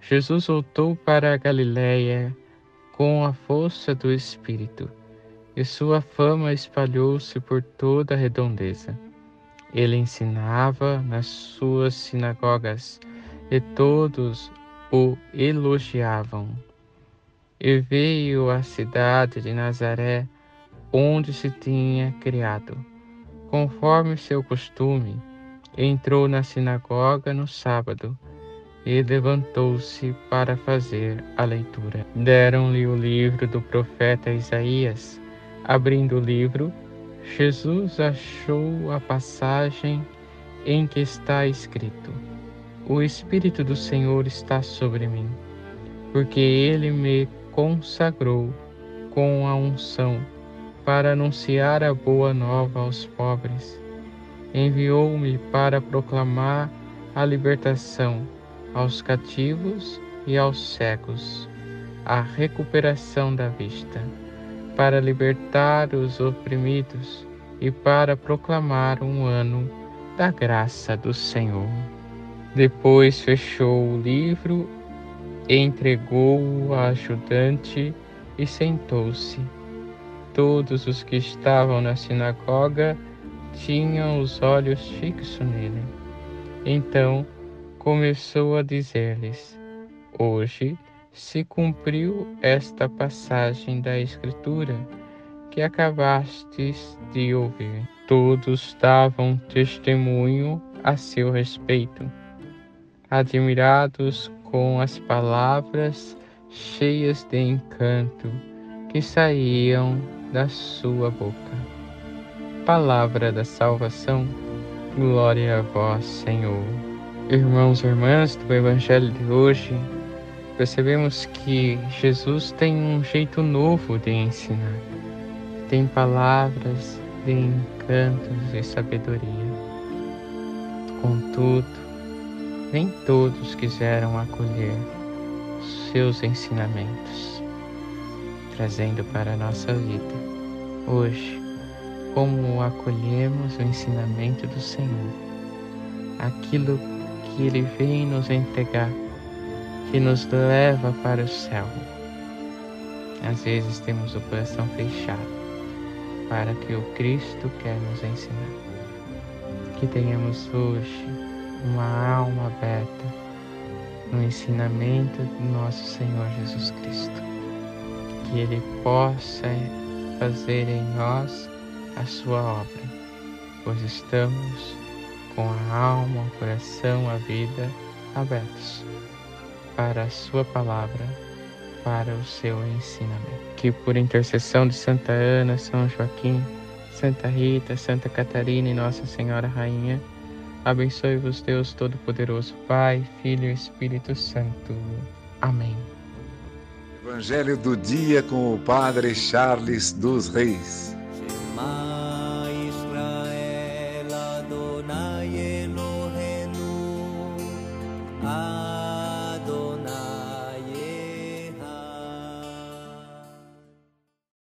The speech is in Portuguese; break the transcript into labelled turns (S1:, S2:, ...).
S1: Jesus voltou para a Galiléia com a força do Espírito, e sua fama espalhou-se por toda a redondeza. Ele ensinava nas suas sinagogas, e todos o elogiavam. E veio à cidade de Nazaré, onde se tinha criado. Conforme seu costume, entrou na sinagoga no sábado e levantou-se para fazer a leitura. Deram-lhe o livro do profeta Isaías. Abrindo o livro, Jesus achou a passagem em que está escrito: O Espírito do Senhor está sobre mim, porque ele me consagrou com a unção para anunciar a boa nova aos pobres. Enviou-me para proclamar a libertação aos cativos e aos cegos, a recuperação da vista, para libertar os oprimidos e para proclamar um ano da graça do Senhor. Depois fechou o livro, entregou-o à ajudante e sentou-se. Todos os que estavam na sinagoga tinham os olhos fixos nele. Então, começou a dizer-lhes: Hoje se cumpriu esta passagem da Escritura que acabastes de ouvir. Todos davam testemunho a seu respeito, admirados com as palavras cheias de encanto que saíam da sua boca. Palavra da salvação, glória a vós, Senhor. Irmãos e irmãs do Evangelho de hoje, percebemos que Jesus tem um jeito novo de ensinar. Tem palavras de encantos e sabedoria. Contudo, nem todos quiseram acolher seus ensinamentos, trazendo para a nossa vida hoje como acolhemos o ensinamento do Senhor, aquilo que Ele vem nos entregar, que nos leva para o céu. Às vezes temos o coração fechado para que o Cristo quer nos ensinar. Que tenhamos hoje uma alma aberta no ensinamento do nosso Senhor Jesus Cristo. Que Ele possa fazer em nós a sua obra, pois estamos com a alma, o coração, a vida abertos para a Sua palavra, para o seu ensinamento. Que por intercessão de Santa Ana, São Joaquim, Santa Rita, Santa Catarina e Nossa Senhora Rainha, abençoe-vos Deus Todo-Poderoso, Pai, Filho e Espírito Santo. Amém.
S2: Evangelho do dia com o Padre Charles dos Reis. I